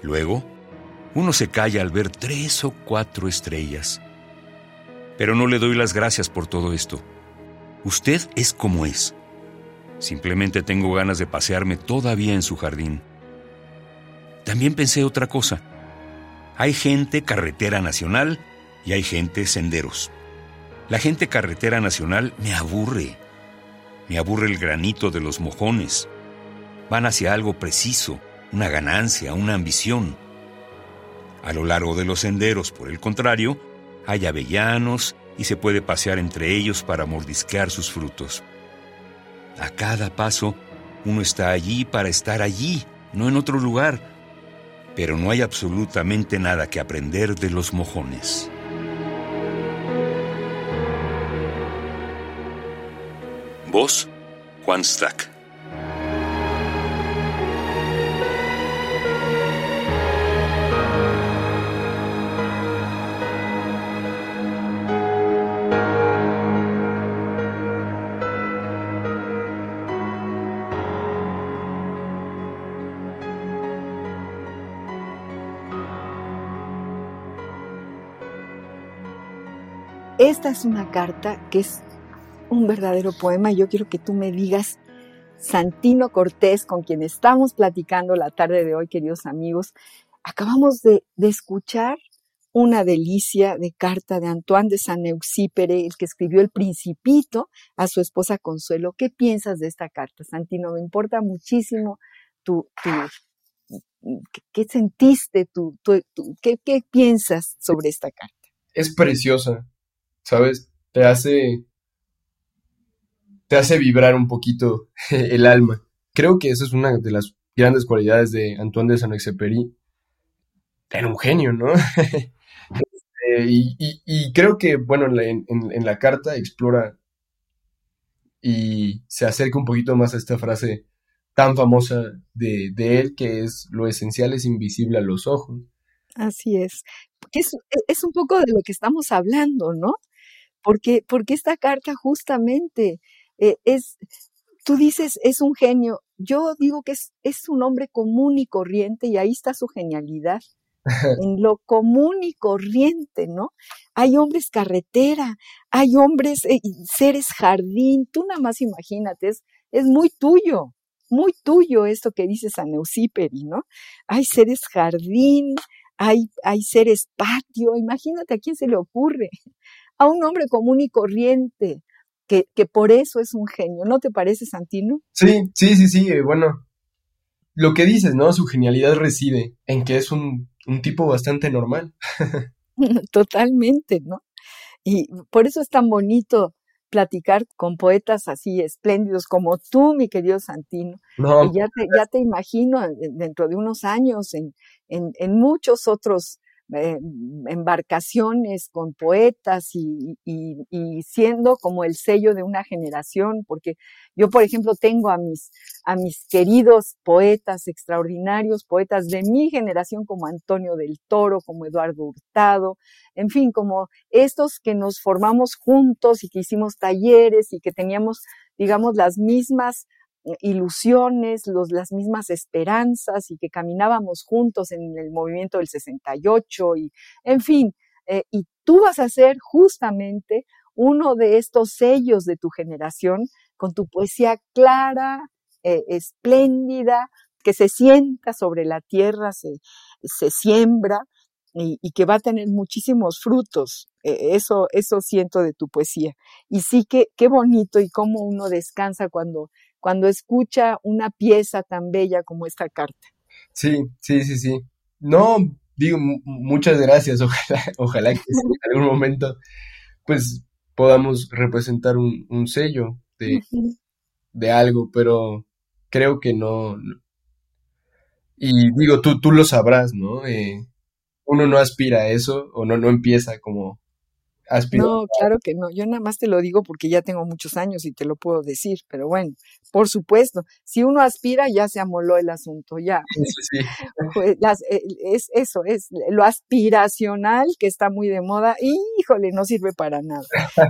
Luego, uno se calla al ver tres o cuatro estrellas. Pero no le doy las gracias por todo esto. Usted es como es. Simplemente tengo ganas de pasearme todavía en su jardín. También pensé otra cosa. Hay gente carretera nacional y hay gente senderos. La gente carretera nacional me aburre. Me aburre el granito de los mojones. Van hacia algo preciso, una ganancia, una ambición. A lo largo de los senderos, por el contrario, hay avellanos y se puede pasear entre ellos para mordisquear sus frutos. A cada paso, uno está allí para estar allí, no en otro lugar, pero no hay absolutamente nada que aprender de los mojones. Voz, Juan Stack. Esta es una carta que es un verdadero poema. Yo quiero que tú me digas, Santino Cortés, con quien estamos platicando la tarde de hoy, queridos amigos, acabamos de, escuchar una delicia de carta de Antoine de Saint-Exupéry, el que escribió El Principito a su esposa Consuelo. ¿Qué piensas de esta carta, Santino? Me importa muchísimo tu, ¿qué, sentiste tú? ¿qué, ¿Qué piensas sobre esta carta? Es preciosa, ¿sabes? Te hace, te hace vibrar un poquito el alma. Creo que esa es una de las grandes cualidades de Antoine de Saint-Exupéry. Era un genio, ¿no? Este, y, creo que, bueno, en la, carta explora y se acerca un poquito más a esta frase tan famosa de, él, que es lo esencial es invisible a los ojos. Así es. Es, es un poco de lo que estamos hablando, ¿no? Porque, porque esta carta justamente eh, es, tú dices, es un genio. Yo digo que es, es un hombre común y corriente y ahí está su genialidad. en lo común y corriente, ¿no? Hay hombres carretera, hay hombres, eh, seres jardín, tú nada más imagínate, es, es muy tuyo, muy tuyo esto que dices a Neusíperi, ¿no? Hay seres jardín, hay, hay seres patio, imagínate a quién se le ocurre, a un hombre común y corriente, que, que por eso es un genio, ¿no te parece, Santino? Sí, sí, sí, sí, eh, bueno, lo que dices, ¿no? Su genialidad reside en que es un, un tipo bastante normal. Totalmente, ¿no? Y por eso es tan bonito platicar con poetas así espléndidos como tú, mi querido Santino. No. ya te, ya te imagino dentro de unos años en, en, en muchos otros eh, embarcaciones con poetas y, siendo como el sello de una generación, porque yo, por ejemplo, tengo a mis, a mis queridos poetas extraordinarios, poetas de mi generación como Antonio del Toro, como Eduardo Hurtado, en fin, como estos que nos formamos juntos y que hicimos talleres y que teníamos, digamos, las mismas ilusiones, los, las mismas esperanzas y que caminábamos juntos en el movimiento del 68 y, en fin, eh, y tú vas a ser justamente uno de estos sellos de tu generación con tu poesía clara, eh, espléndida, que se sienta sobre la tierra, se, se siembra y, que va a tener muchísimos frutos. E, eso, eso siento de tu poesía. Y sí que qué bonito y cómo uno descansa cuando cuando escucha una pieza tan bella como esta carta. Sí, sí, sí, sí. No, digo, muchas gracias. Ojalá, ojalá que en algún momento, pues, podamos representar un, sello de, de, algo, pero creo que no. Y digo, tú, tú lo sabrás, ¿no? Eh, uno no aspira a eso o no, no empieza como no, claro que no. Yo nada más te lo digo porque ya tengo muchos años y te lo puedo decir. Pero bueno, por supuesto, si uno aspira, ya se amoló el asunto, ya. Sí, pues, eh, es eso, es lo aspiracional que está muy de moda. Híjole, no sirve para nada.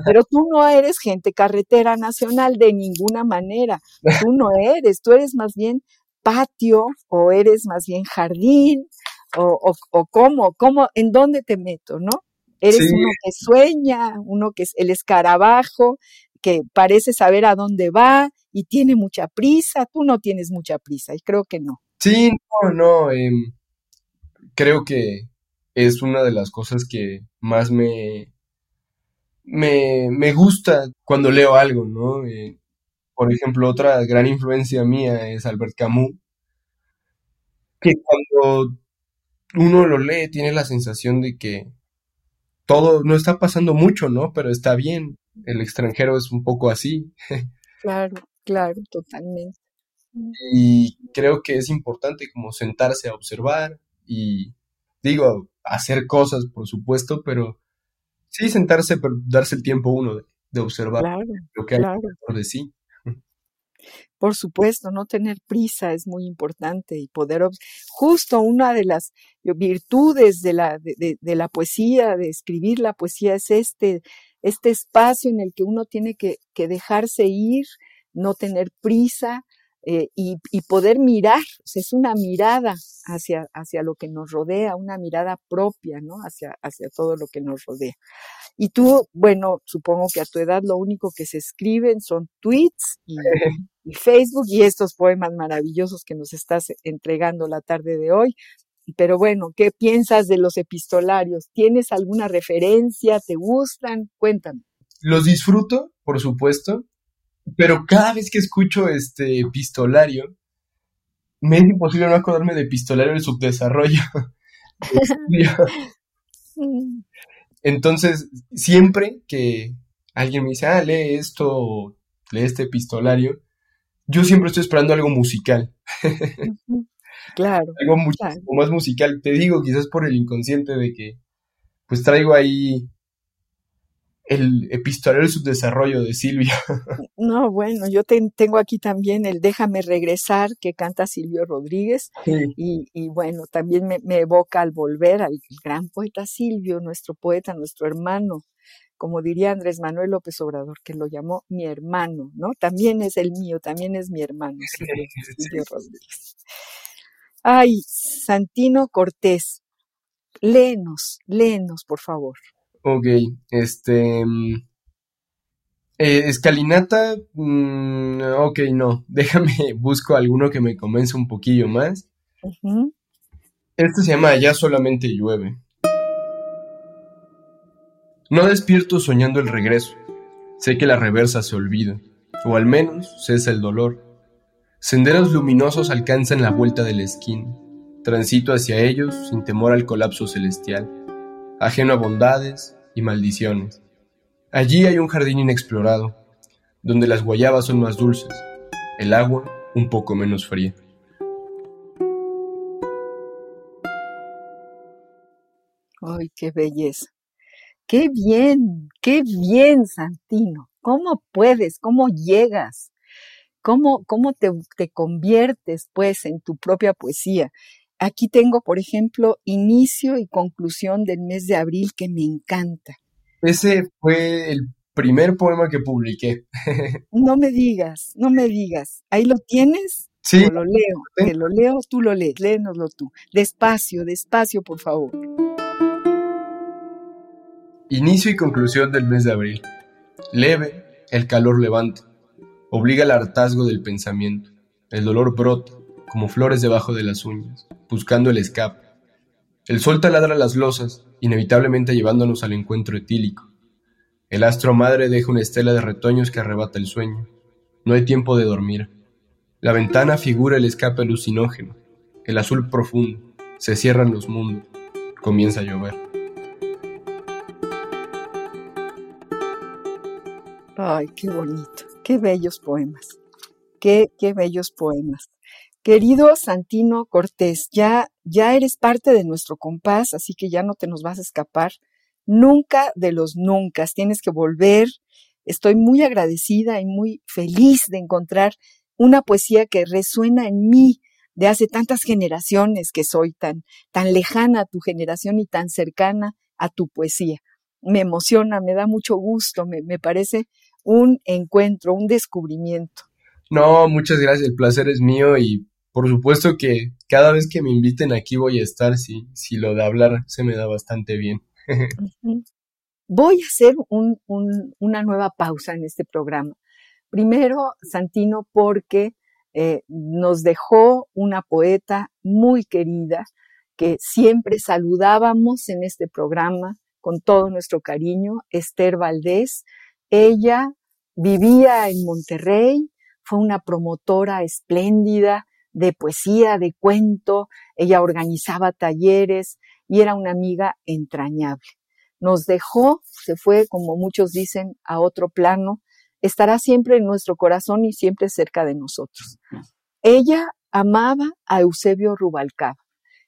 Pero tú no eres gente carretera nacional de ninguna manera. Tú no eres, tú eres más bien patio o eres más bien jardín o, o, o cómo, cómo, en dónde te meto, ¿no? Eres uno que sueña, uno que es el escarabajo, que parece saber a dónde va y tiene mucha prisa. Tú no tienes mucha prisa y creo que no. Sí, no, no. Em, creo que es una de las cosas que más me, me, me gusta cuando leo algo, ¿no? Eh, por ejemplo, otra gran influencia mía es Albert Camus, que cuando uno lo lee tiene la sensación de que todo no está pasando mucho, ¿no? Pero está bien. El extranjero es un poco así. Claro, claro, totalmente. Y creo que es importante como sentarse a observar y digo, hacer cosas, por supuesto, pero sí sentarse, pero darse el tiempo uno de, observar lo que hay dentro de sí. Por supuesto, no tener prisa es muy importante y poder, justo una de las virtudes de la, de, la poesía, de escribir la poesía, es este, este espacio en el que uno tiene que dejarse ir, no tener prisa, eh, y, poder mirar, es una mirada hacia, hacia lo que nos rodea, una mirada propia, ¿no? Hacia, hacia todo lo que nos rodea. Y tú, bueno, supongo que a tu edad lo único que se escriben son tweets y, y Facebook y estos poemas maravillosos que nos estás entregando la tarde de hoy. Pero bueno, ¿qué piensas de los epistolarios? ¿Tienes alguna referencia? ¿Te gustan? Cuéntame. Los disfruto, por supuesto, pero cada vez que escucho este epistolario, me es imposible no acordarme de epistolario del subdesarrollo. Entonces, siempre que alguien me dice, ah, lee esto, lee este epistolario, yo siempre estoy esperando algo musical. claro. algo mucho más musical. Te digo, quizás por el inconsciente de que, pues traigo ahí el epistolario del subdesarrollo de Silvia. No, bueno, yo tengo aquí también el Déjame regresar que canta Silvio Rodríguez y, bueno, también me, evoca al volver al gran poeta Silvio, nuestro poeta, nuestro hermano, como diría Andrés Manuel López Obrador, que lo llamó mi hermano, ¿no? También es el mío, también es mi hermano, Silvio Rodríguez. Ay, Santino Cortés, léenos, léenos, por favor. Ok, este... Mm, eh, escalinata, mm, ok, no, déjame, busco alguno que me convence un poquillo más. Este se llama Ya solamente llueve. No despierto soñando el regreso. Sé que la reversa se olvida, o al menos cesa el dolor. Senderos luminosos alcanzan la vuelta de la esquina. Transito hacia ellos sin temor al colapso celestial ajeno a bondades y maldiciones. Allí hay un jardín inexplorado, donde las guayabas son más dulces, el agua un poco menos fría. ¡Ay, qué belleza! ¡Qué bien! ¡Qué bien, Santino! ¿Cómo puedes? ¿Cómo llegas? ¿Cómo, cómo te, te conviertes, pues, en tu propia poesía? Aquí tengo, por ejemplo, inicio y conclusión del mes de abril que me encanta. Ese fue el primer poema que publiqué. no me digas, no me digas. ¿Ahí lo tienes? Sí. lo leo, te lo leo, tú lo lees, léenoslo tú. Despacio, despacio, por favor. Inicio y conclusión del mes de abril. Leve, el calor levanta, obliga al hartazgo del pensamiento, el dolor brota, como flores debajo de las uñas, buscando el escape. El sol taladra las losas, inevitablemente llevándonos al encuentro etílico. El astro madre deja una estela de retoños que arrebata el sueño. No hay tiempo de dormir. La ventana figura el escape alucinógeno. El azul profundo. Se cierran los mundos. Comienza a llover. Ay, qué bonito. Qué bellos poemas. Qué, qué bellos poemas. Querido Santino Cortés, ya, ya eres parte de nuestro compás, así que ya no te nos vas a escapar. Nunca de los nunca, tienes que volver. Estoy muy agradecida y muy feliz de encontrar una poesía que resuena en mí de hace tantas generaciones que soy tan, tan lejana a tu generación y tan cercana a tu poesía. Me emociona, me da mucho gusto, me, me parece un encuentro, un descubrimiento. No, muchas gracias, el placer es mío y por supuesto que cada vez que me inviten aquí voy a estar, si, si lo de hablar se me da bastante bien. voy a hacer una nueva pausa en este programa. Primero, Santino, porque eh, nos dejó una poeta muy querida que siempre saludábamos en este programa con todo nuestro cariño, Esther Valdés. Ella vivía en Monterrey, fue una promotora espléndida de poesía, de cuento, ella organizaba talleres y era una amiga entrañable. Nos dejó, se fue, como muchos dicen, a otro plano, estará siempre en nuestro corazón y siempre cerca de nosotros. Ella amaba a Eusebio Rubalcaba.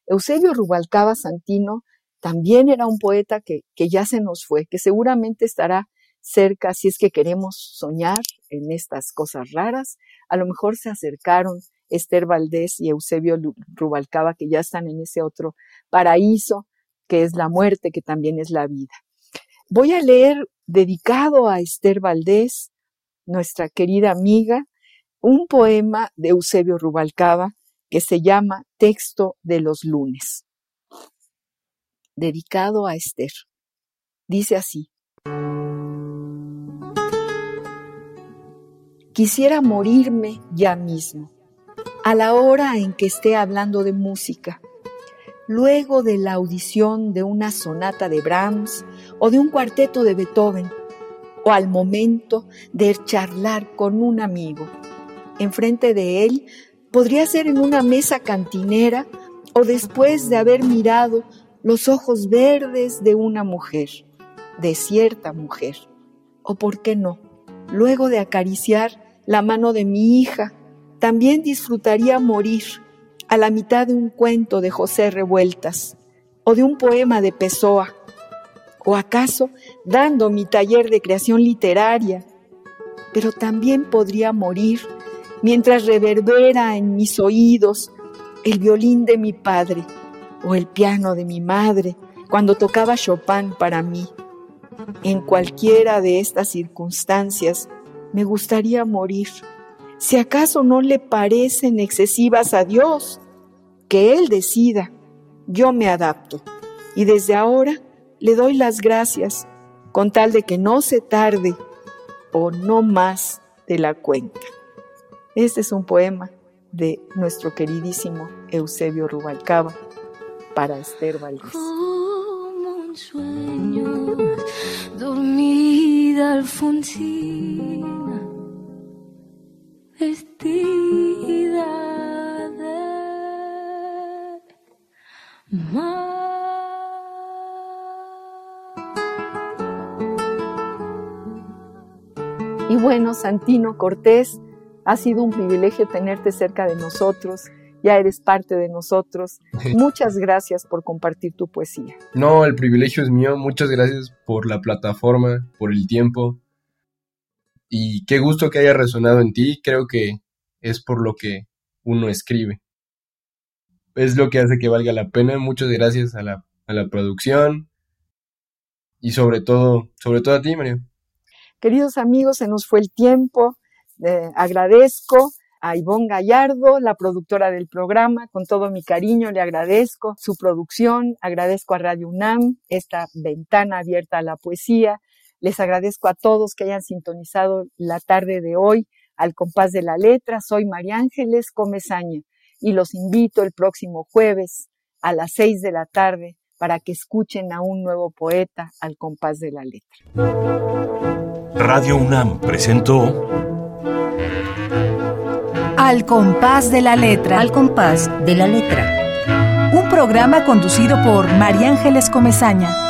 Eusebio Rubalcaba Santino también era un poeta que, que ya se nos fue, que seguramente estará cerca si es que queremos soñar en estas cosas raras. A lo mejor se acercaron Esther Valdés y Eusebio Rubalcaba, que ya están en ese otro paraíso, que es la muerte, que también es la vida. Voy a leer dedicado a Esther Valdés, nuestra querida amiga, un poema de Eusebio Rubalcaba que se llama Texto de los lunes, dedicado a Esther. Dice así. Quisiera morirme ya mismo, a la hora en que esté hablando de música, luego de la audición de una sonata de Brahms o de un cuarteto de Beethoven, o al momento de charlar con un amigo. Enfrente de él podría ser en una mesa cantinera o después de haber mirado los ojos verdes de una mujer, de cierta mujer, o por qué no, luego de acariciar la mano de mi hija, también disfrutaría morir a la mitad de un cuento de José Revueltas o de un poema de Pessoa, o acaso dando mi taller de creación literaria, pero también podría morir mientras reverbera en mis oídos el violín de mi padre o el piano de mi madre cuando tocaba Chopin para mí. En cualquiera de estas circunstancias me gustaría morir. Si acaso no le parecen excesivas a Dios, que Él decida, yo me adapto. Y desde ahora le doy las gracias con tal de que no se tarde o no más de la cuenta. Este es un poema de nuestro queridísimo Eusebio Rubalcaba para Esther Valdés. Como un sueño, dormida Alfonsina, vestida de Y bueno, Santino Cortés, ha sido un privilegio tenerte cerca de nosotros, ya eres parte de nosotros. Muchas gracias por compartir tu poesía. No, el privilegio es mío. Muchas gracias por la plataforma, por el tiempo. Y qué gusto que haya resonado en ti. Creo que es por lo que uno escribe. Es lo que hace que valga la pena. Muchas gracias a la, a la producción y sobre todo, sobre todo a ti, María. Queridos amigos, se nos fue el tiempo. Eh, agradezco a Ivonne Gallardo, la productora del programa, con todo mi cariño le agradezco su producción, agradezco a Radio UNAM esta ventana abierta a la poesía, les agradezco a todos que hayan sintonizado la tarde de hoy al compás de la letra, soy María Ángeles Comezaña y los invito el próximo jueves a las seis de la tarde para que escuchen a un nuevo poeta al compás de la letra. Radio UNAM presentó Al compás de la letra. Al compás de la letra. Un programa conducido por María Ángeles Comezaña.